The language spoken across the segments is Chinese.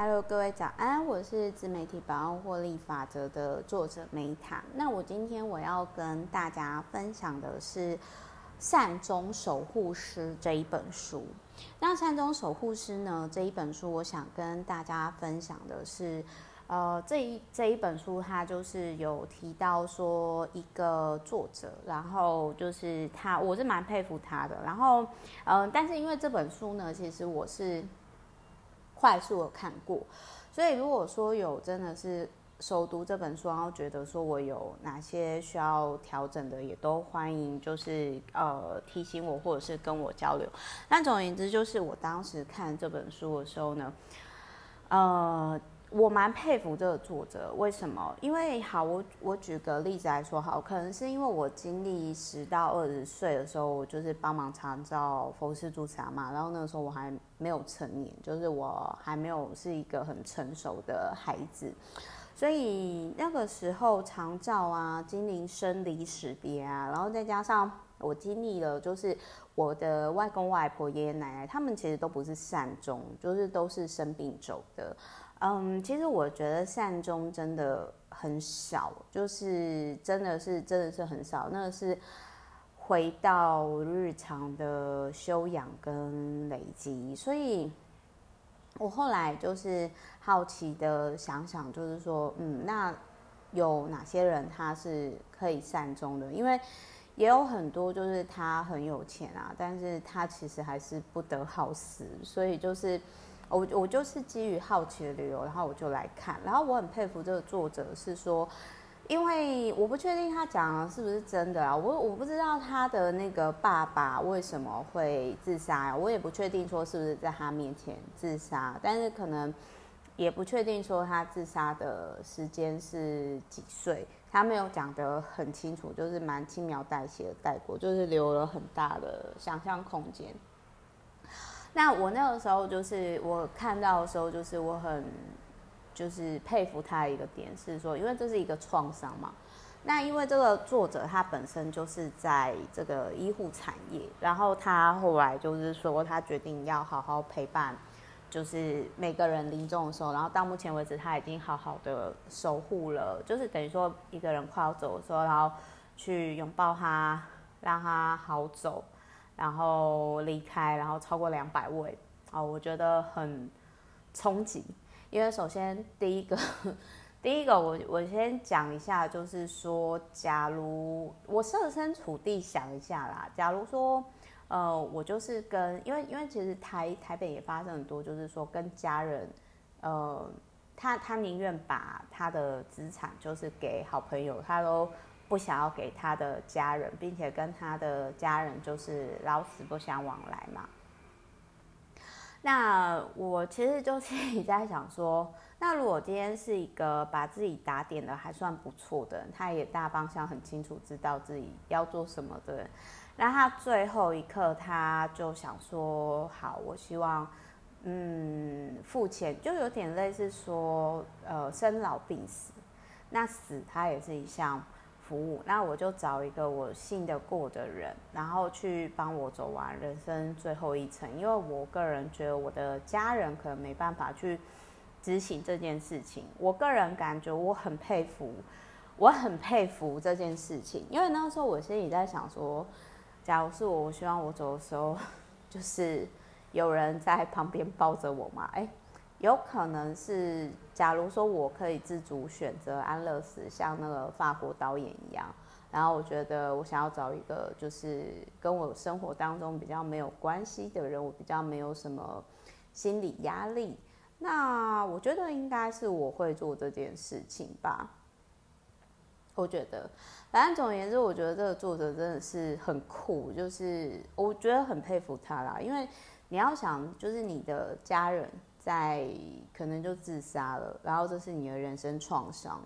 Hello，各位早安，我是自媒体百万获利法则的作者梅塔。那我今天我要跟大家分享的是《善终守护师》这一本书。那《善终守护师》呢，这一本书，我想跟大家分享的是，呃，这一这一本书它就是有提到说一个作者，然后就是他，我是蛮佩服他的。然后，嗯、但是因为这本书呢，其实我是。快速的看过，所以如果说有真的是熟读这本书，然后觉得说我有哪些需要调整的，也都欢迎就是呃提醒我，或者是跟我交流。但总而言之，就是我当时看这本书的时候呢，呃。我蛮佩服这个作者，为什么？因为好，我我举个例子来说，好，可能是因为我经历十到二十岁的时候，我就是帮忙长照佛事助查嘛，然后那个时候我还没有成年，就是我还没有是一个很成熟的孩子，所以那个时候长照啊，经历生离死别啊，然后再加上我经历了，就是我的外公外婆、爷爷奶奶，他们其实都不是善终，就是都是生病走的。嗯，其实我觉得善终真的很少，就是真的是真的是很少。那个是回到日常的修养跟累积，所以我后来就是好奇的想想，就是说，嗯，那有哪些人他是可以善终的？因为也有很多就是他很有钱啊，但是他其实还是不得好死，所以就是。我我就是基于好奇的理由，然后我就来看，然后我很佩服这个作者，是说，因为我不确定他讲的是不是真的啊，我我不知道他的那个爸爸为什么会自杀呀，我也不确定说是不是在他面前自杀，但是可能也不确定说他自杀的时间是几岁，他没有讲得很清楚，就是蛮轻描淡写的带过，就是留了很大的想象空间。那我那个时候就是我看到的时候，就是我很就是佩服他一个点是说，因为这是一个创伤嘛。那因为这个作者他本身就是在这个医护产业，然后他后来就是说他决定要好好陪伴，就是每个人临终的时候，然后到目前为止他已经好好的守护了，就是等于说一个人快要走的时候，然后去拥抱他，让他好走。然后离开，然后超过两百位，啊，我觉得很冲击。因为首先第一个，第一个我我先讲一下，就是说，假如我设身处地想一下啦，假如说，呃，我就是跟，因为因为其实台台北也发生很多，就是说跟家人，呃，他他宁愿把他的资产就是给好朋友，他都。不想要给他的家人，并且跟他的家人就是老死不相往来嘛。那我其实就心里在想说，那如果今天是一个把自己打点的还算不错的，他也大方向很清楚，知道自己要做什么的人，那他最后一刻他就想说，好，我希望，嗯，付钱，就有点类似说，呃，生老病死，那死他也是一项。服务，那我就找一个我信得过的人，然后去帮我走完人生最后一程。因为我个人觉得我的家人可能没办法去执行这件事情。我个人感觉我很佩服，我很佩服这件事情。因为那时候我心里在想说，假如是我，我希望我走的时候，就是有人在旁边抱着我嘛。哎。有可能是，假如说我可以自主选择安乐死，像那个法国导演一样，然后我觉得我想要找一个就是跟我生活当中比较没有关系的人，我比较没有什么心理压力，那我觉得应该是我会做这件事情吧。我觉得，反正总而言之，我觉得这个作者真的是很酷，就是我觉得很佩服他啦，因为你要想，就是你的家人。在可能就自杀了，然后这是你的人生创伤，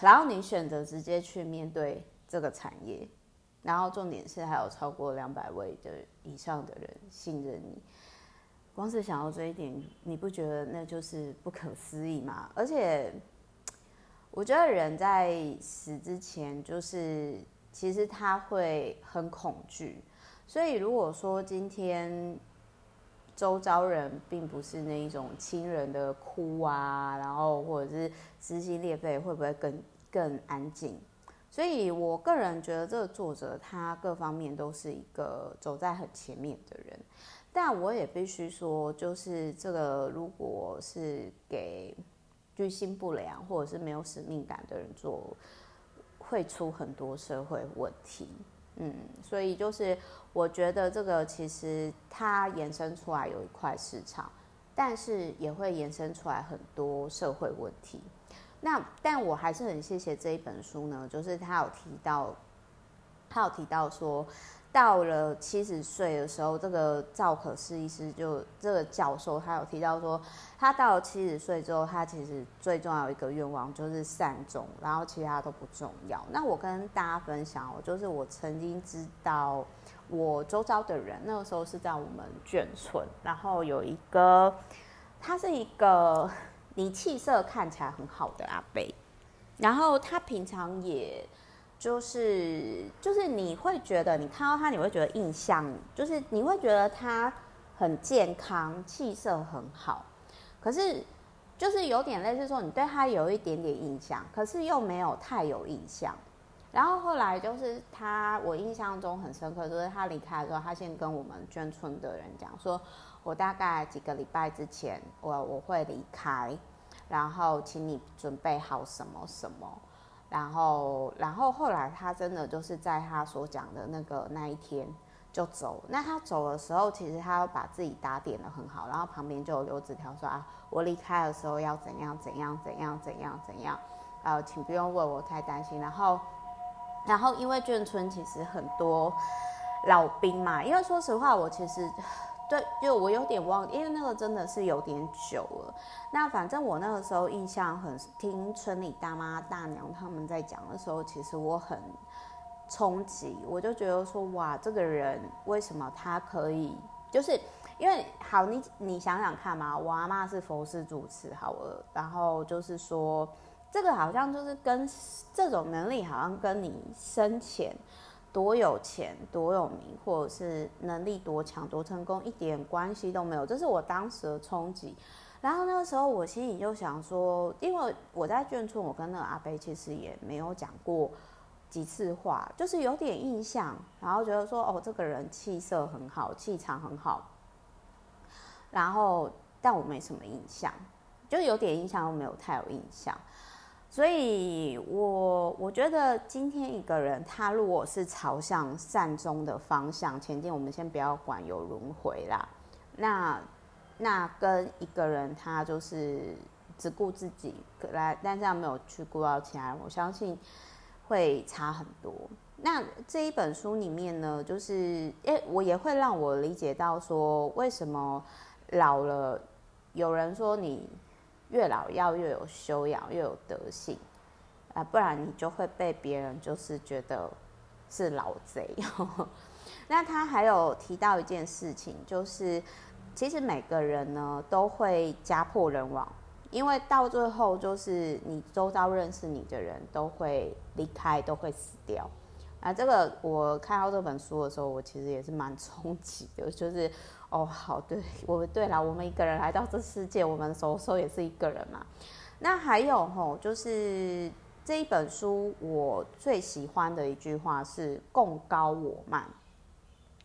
然后你选择直接去面对这个产业，然后重点是还有超过两百位的以上的人信任你，光是想到这一点，你不觉得那就是不可思议吗？而且我觉得人在死之前，就是其实他会很恐惧，所以如果说今天。周遭人并不是那一种亲人的哭啊，然后或者是撕心裂肺，会不会更更安静？所以我个人觉得这个作者他各方面都是一个走在很前面的人，但我也必须说，就是这个如果是给居心不良或者是没有使命感的人做，会出很多社会问题。嗯，所以就是我觉得这个其实它延伸出来有一块市场，但是也会延伸出来很多社会问题。那但我还是很谢谢这一本书呢，就是他有提到，他有提到说，到了七十岁的时候，这个赵可式医师就这个教授，他有提到说，他到了七十岁之后，他其实最重要一个愿望就是善终，然后其他都不重要。那我跟大家分享，我就是我曾经知道我周遭的人，那个时候是在我们眷村，然后有一个，他是一个。你气色看起来很好的阿伯，然后他平常也就是就是你会觉得你看到他，你会觉得印象就是你会觉得他很健康，气色很好，可是就是有点类似说你对他有一点点印象，可是又没有太有印象。然后后来就是他，我印象中很深刻，就是他离开的时候，他先跟我们眷村的人讲说。我大概几个礼拜之前，我我会离开，然后请你准备好什么什么，然后然后后来他真的就是在他所讲的那个那一天就走。那他走的时候，其实他把自己打点得很好，然后旁边就有留纸条说啊，我离开的时候要怎样怎样怎样怎样怎样，呃，请不用为我太担心。然后然后因为眷村其实很多老兵嘛，因为说实话，我其实。对，就我有点忘，因为那个真的是有点久了。那反正我那个时候印象很，听村里大妈大娘他们在讲的时候，其实我很冲击，我就觉得说，哇，这个人为什么他可以？就是因为好，你你想想看嘛，我阿妈是佛事主持好了，然后就是说，这个好像就是跟这种能力，好像跟你生前。多有钱、多有名，或者是能力多强、多成功，一点关系都没有。这是我当时的冲击。然后那个时候，我心里就想说，因为我在眷村，我跟那个阿伯其实也没有讲过几次话，就是有点印象，然后觉得说，哦，这个人气色很好，气场很好。然后，但我没什么印象，就有点印象，又没有太有印象。所以我，我觉得今天一个人，他如果是朝向善终的方向前进，我们先不要管有轮回啦。那那跟一个人，他就是只顾自己来，但这样没有去顾到其他人，我相信会差很多。那这一本书里面呢，就是诶，我也会让我理解到说，为什么老了，有人说你。越老要越有修养，越有德性，啊，不然你就会被别人就是觉得是老贼。那他还有提到一件事情，就是其实每个人呢都会家破人亡，因为到最后就是你周遭认识你的人都会离开，都会死掉。啊，这个我看到这本书的时候，我其实也是蛮冲击的，就是。哦，好，对，我对了，我们一个人来到这世界，我们有时候也是一个人嘛。那还有吼，就是这一本书我最喜欢的一句话是“共高我慢”，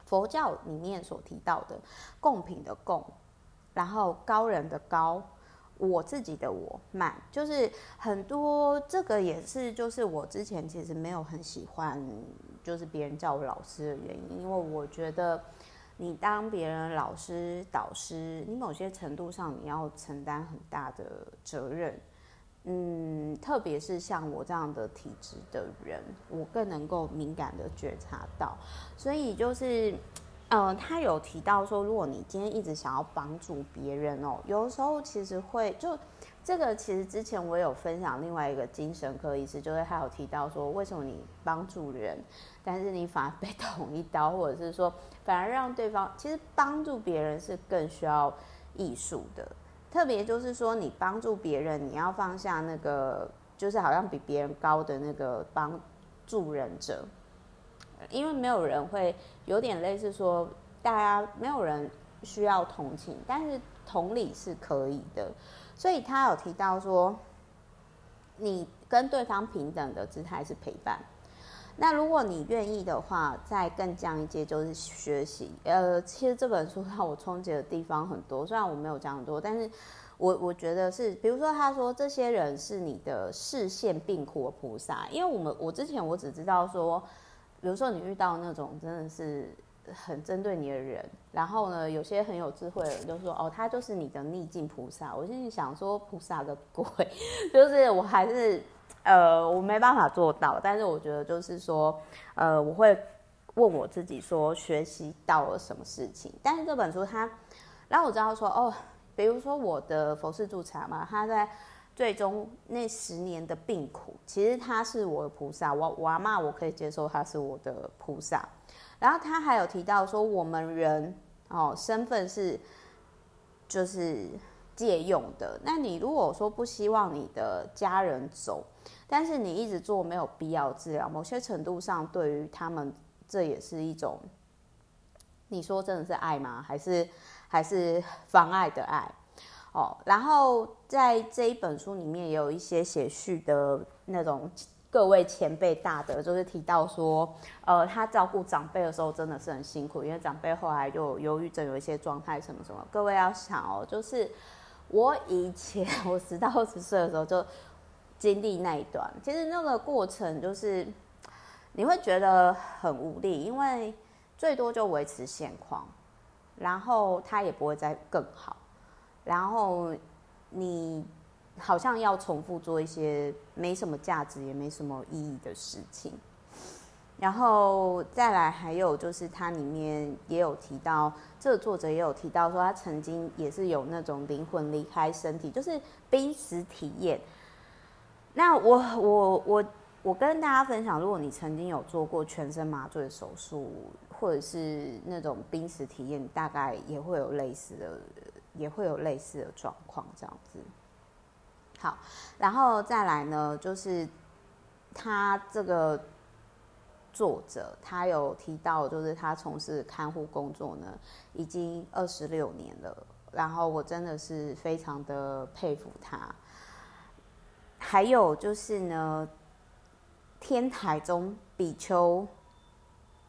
佛教里面所提到的共品的共，然后高人的高，我自己的我慢，就是很多这个也是，就是我之前其实没有很喜欢，就是别人叫我老师的原因，因为我觉得。你当别人老师、导师，你某些程度上你要承担很大的责任，嗯，特别是像我这样的体质的人，我更能够敏感的觉察到。所以就是，呃，他有提到说，如果你今天一直想要帮助别人哦，有的时候其实会就。这个其实之前我有分享另外一个精神科医师，就是他有提到说，为什么你帮助人，但是你反而被捅一刀，或者是说反而让对方，其实帮助别人是更需要艺术的。特别就是说，你帮助别人，你要放下那个，就是好像比别人高的那个帮助人者，因为没有人会有点类似说，大家没有人。需要同情，但是同理是可以的。所以他有提到说，你跟对方平等的姿态是陪伴。那如果你愿意的话，再更降一阶就是学习。呃，其实这本书让我冲击的地方很多，虽然我没有讲很多，但是我 我觉得是，比如说他说这些人是你的视线病苦的菩萨，因为我们我之前我只知道说，比如说你遇到那种真的是很针对你的人，然后呢，有些很有智慧的人就说哦，他就是你的逆境菩萨。我心里想说菩萨个鬼，就是我还是。呃，我没办法做到，但是我觉得就是说，呃，我会问我自己说，学习到了什么事情？但是这本书它让我知道说，哦，比如说我的佛事助禅嘛，他在最终那十年的病苦，其实他是我的菩萨，我我阿嬷我可以接受他是我的菩萨。然后他还有提到说，我们人哦，身份是就是借用的。那你如果说不希望你的家人走，但是你一直做没有必要治疗，某些程度上对于他们，这也是一种，你说真的是爱吗？还是还是妨碍的爱？哦，然后在这一本书里面也有一些写序的那种各位前辈大德，就是提到说，呃，他照顾长辈的时候真的是很辛苦，因为长辈后来就忧郁症，有一些状态什么什么。各位要想哦，就是我以前我十到二十岁的时候就。经历那一段，其实那个过程就是你会觉得很无力，因为最多就维持现况，然后他也不会再更好，然后你好像要重复做一些没什么价值也没什么意义的事情，然后再来还有就是它里面也有提到，这个作者也有提到说他曾经也是有那种灵魂离开身体，就是濒死体验。那我我我我跟大家分享，如果你曾经有做过全身麻醉手术，或者是那种濒死体验，大概也会有类似的，也会有类似的状况这样子。好，然后再来呢，就是他这个作者他有提到，就是他从事看护工作呢，已经二十六年了，然后我真的是非常的佩服他。还有就是呢，天台宗比丘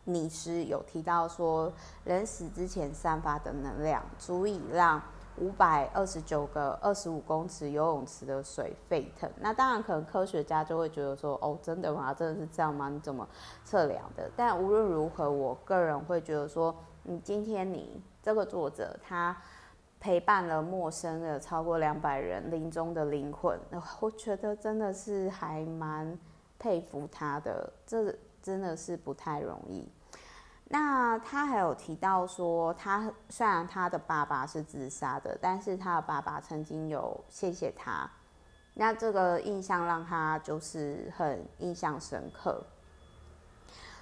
尼师有提到说，人死之前散发的能量，足以让五百二十九个二十五公尺游泳池的水沸腾。那当然，可能科学家就会觉得说，哦，真的吗？真的是这样吗？你怎么测量的？但无论如何，我个人会觉得说，你今天你这个作者他。陪伴了陌生的超过两百人临终的灵魂，我觉得真的是还蛮佩服他的，这真的是不太容易。那他还有提到说，他虽然他的爸爸是自杀的，但是他的爸爸曾经有谢谢他，那这个印象让他就是很印象深刻。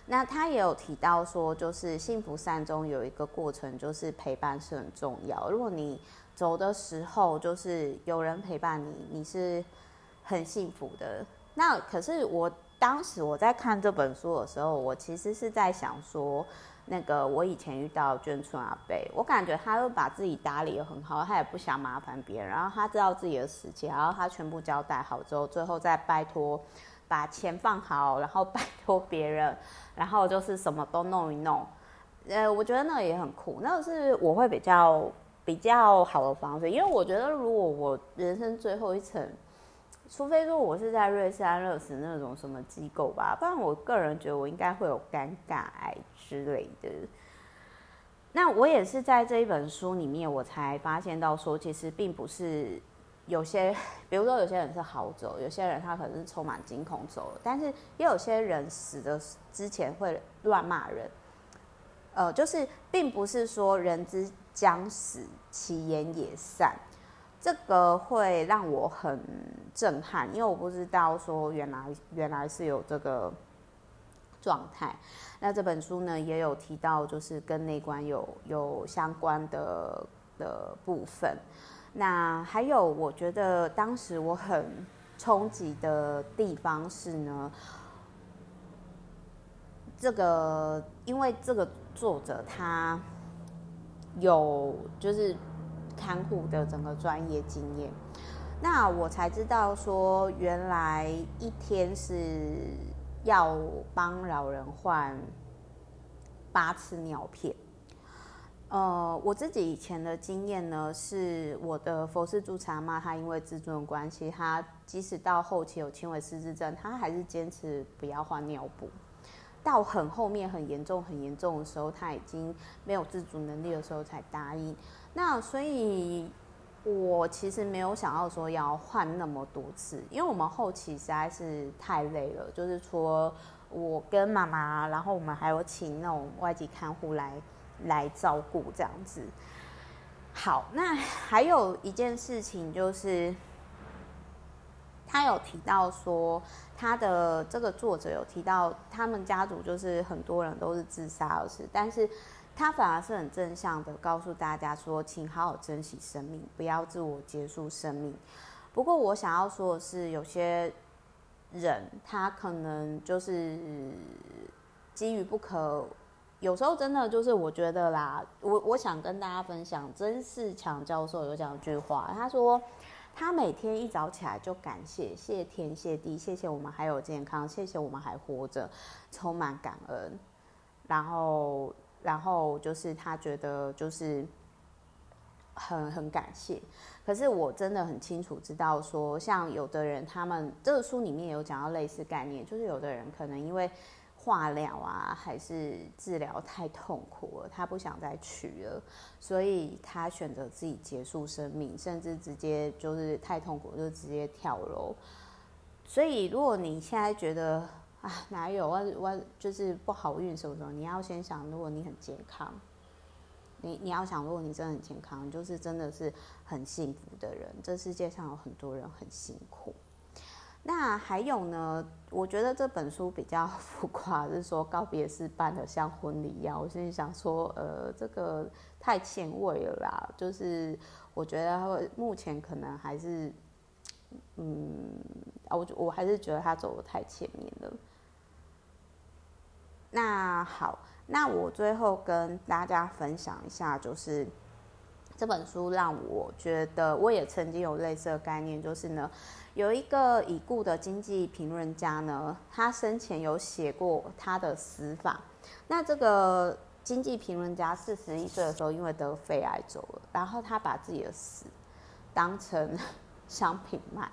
那他也有提到说，就是幸福善终有一个过程，就是陪伴是很重要。如果你走的时候，就是有人陪伴你，你是很幸福的。那可是我当时我在看这本书的时候，我其实是在想说，那个我以前遇到眷村阿伯，我感觉他会把自己打理得很好，他也不想麻烦别人，然后他知道自己的死期，然后他全部交代好之后，最后再拜托。把钱放好，然后拜托别人，然后就是什么都弄一弄。呃，我觉得那个也很酷，那个是我会比较比较好的方式，因为我觉得如果我人生最后一层，除非说我是在瑞士安乐死那种什么机构吧，不然我个人觉得我应该会有尴尬癌之类的。那我也是在这一本书里面，我才发现到说，其实并不是。有些，比如说有些人是好走，有些人他可能是充满惊恐走了，但是也有些人死的之前会乱骂人，呃，就是并不是说人之将死，其言也善，这个会让我很震撼，因为我不知道说原来原来是有这个状态。那这本书呢也有提到，就是跟内观有有相关的的部分。那还有，我觉得当时我很冲击的地方是呢，这个因为这个作者他有就是看护的整个专业经验。那我才知道说，原来一天是要帮老人换八次尿片。呃，我自己以前的经验呢，是我的佛氏助产妈，她因为自尊的关系，她即使到后期有轻微失智症，她还是坚持不要换尿布。到很后面很严重、很严重的时候，她已经没有自主能力的时候才答应。那所以。我其实没有想到说要换那么多次，因为我们后期实在是太累了，就是说我跟妈妈，然后我们还有请那种外籍看护来来照顾这样子。好，那还有一件事情就是，他有提到说他的这个作者有提到，他们家族就是很多人都是自杀而死，但是。他反而是很正向的告诉大家说，请好好珍惜生命，不要自我结束生命。不过我想要说的是，有些人他可能就是基于不可，有时候真的就是我觉得啦，我我想跟大家分享，曾仕强教授有讲一句话，他说他每天一早起来就感谢，谢天谢地，谢谢我们还有健康，谢谢我们还活着，充满感恩，然后。然后就是他觉得就是很很感谢，可是我真的很清楚知道说，像有的人他们这个书里面有讲到类似概念，就是有的人可能因为化疗啊还是治疗太痛苦了，他不想再取了，所以他选择自己结束生命，甚至直接就是太痛苦就直接跳楼。所以如果你现在觉得，啊，哪有我我就是不好运什么什么？你要先想，如果你很健康，你你要想，如果你真的很健康，就是真的是很幸福的人。这世界上有很多人很辛苦。那还有呢？我觉得这本书比较 浮夸，是说告别式办的像婚礼一样。我心里想说，呃，这个太前卫了啦。就是我觉得目前可能还是，嗯，我我还是觉得他走得太前面了。那好，那我最后跟大家分享一下，就是这本书让我觉得，我也曾经有类似的概念，就是呢，有一个已故的经济评论家呢，他生前有写过他的死法。那这个经济评论家四十一岁的时候，因为得肺癌走了，然后他把自己的死当成商品卖。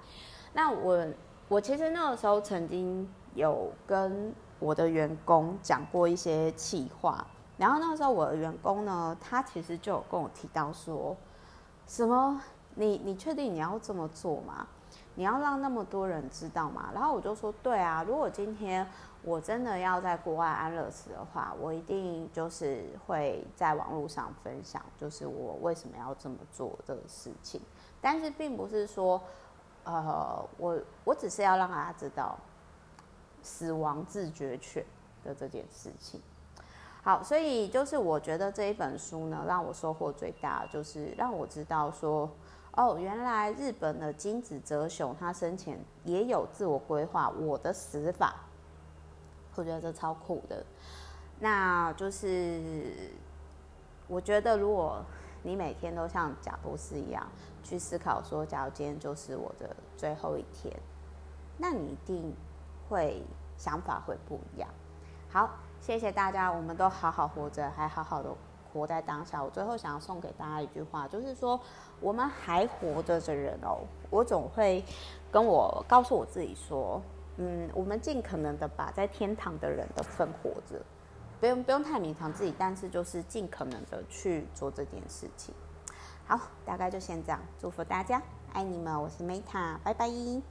那我我其实那个时候曾经有跟。我的员工讲过一些气话，然后那个时候我的员工呢，他其实就有跟我提到说，什么你你确定你要这么做吗？你要让那么多人知道吗？然后我就说，对啊，如果今天我真的要在国外安乐死的话，我一定就是会在网络上分享，就是我为什么要这么做这个事情。但是并不是说，呃，我我只是要让大家知道。死亡自觉权的这件事情，好，所以就是我觉得这一本书呢，让我收获最大，就是让我知道说，哦，原来日本的金子哲雄他生前也有自我规划我的死法，我觉得这超酷的。那就是我觉得，如果你每天都像贾博士一样去思考说，假如今天就是我的最后一天，那你一定。会想法会不一样。好，谢谢大家，我们都好好活着，还好好的活在当下。我最后想要送给大家一句话，就是说，我们还活着的人哦，我总会跟我告诉我自己说，嗯，我们尽可能的把在天堂的人的份活着，不用不用太勉强自己，但是就是尽可能的去做这件事情。好，大概就先这样，祝福大家，爱你们，我是 Meta，拜拜。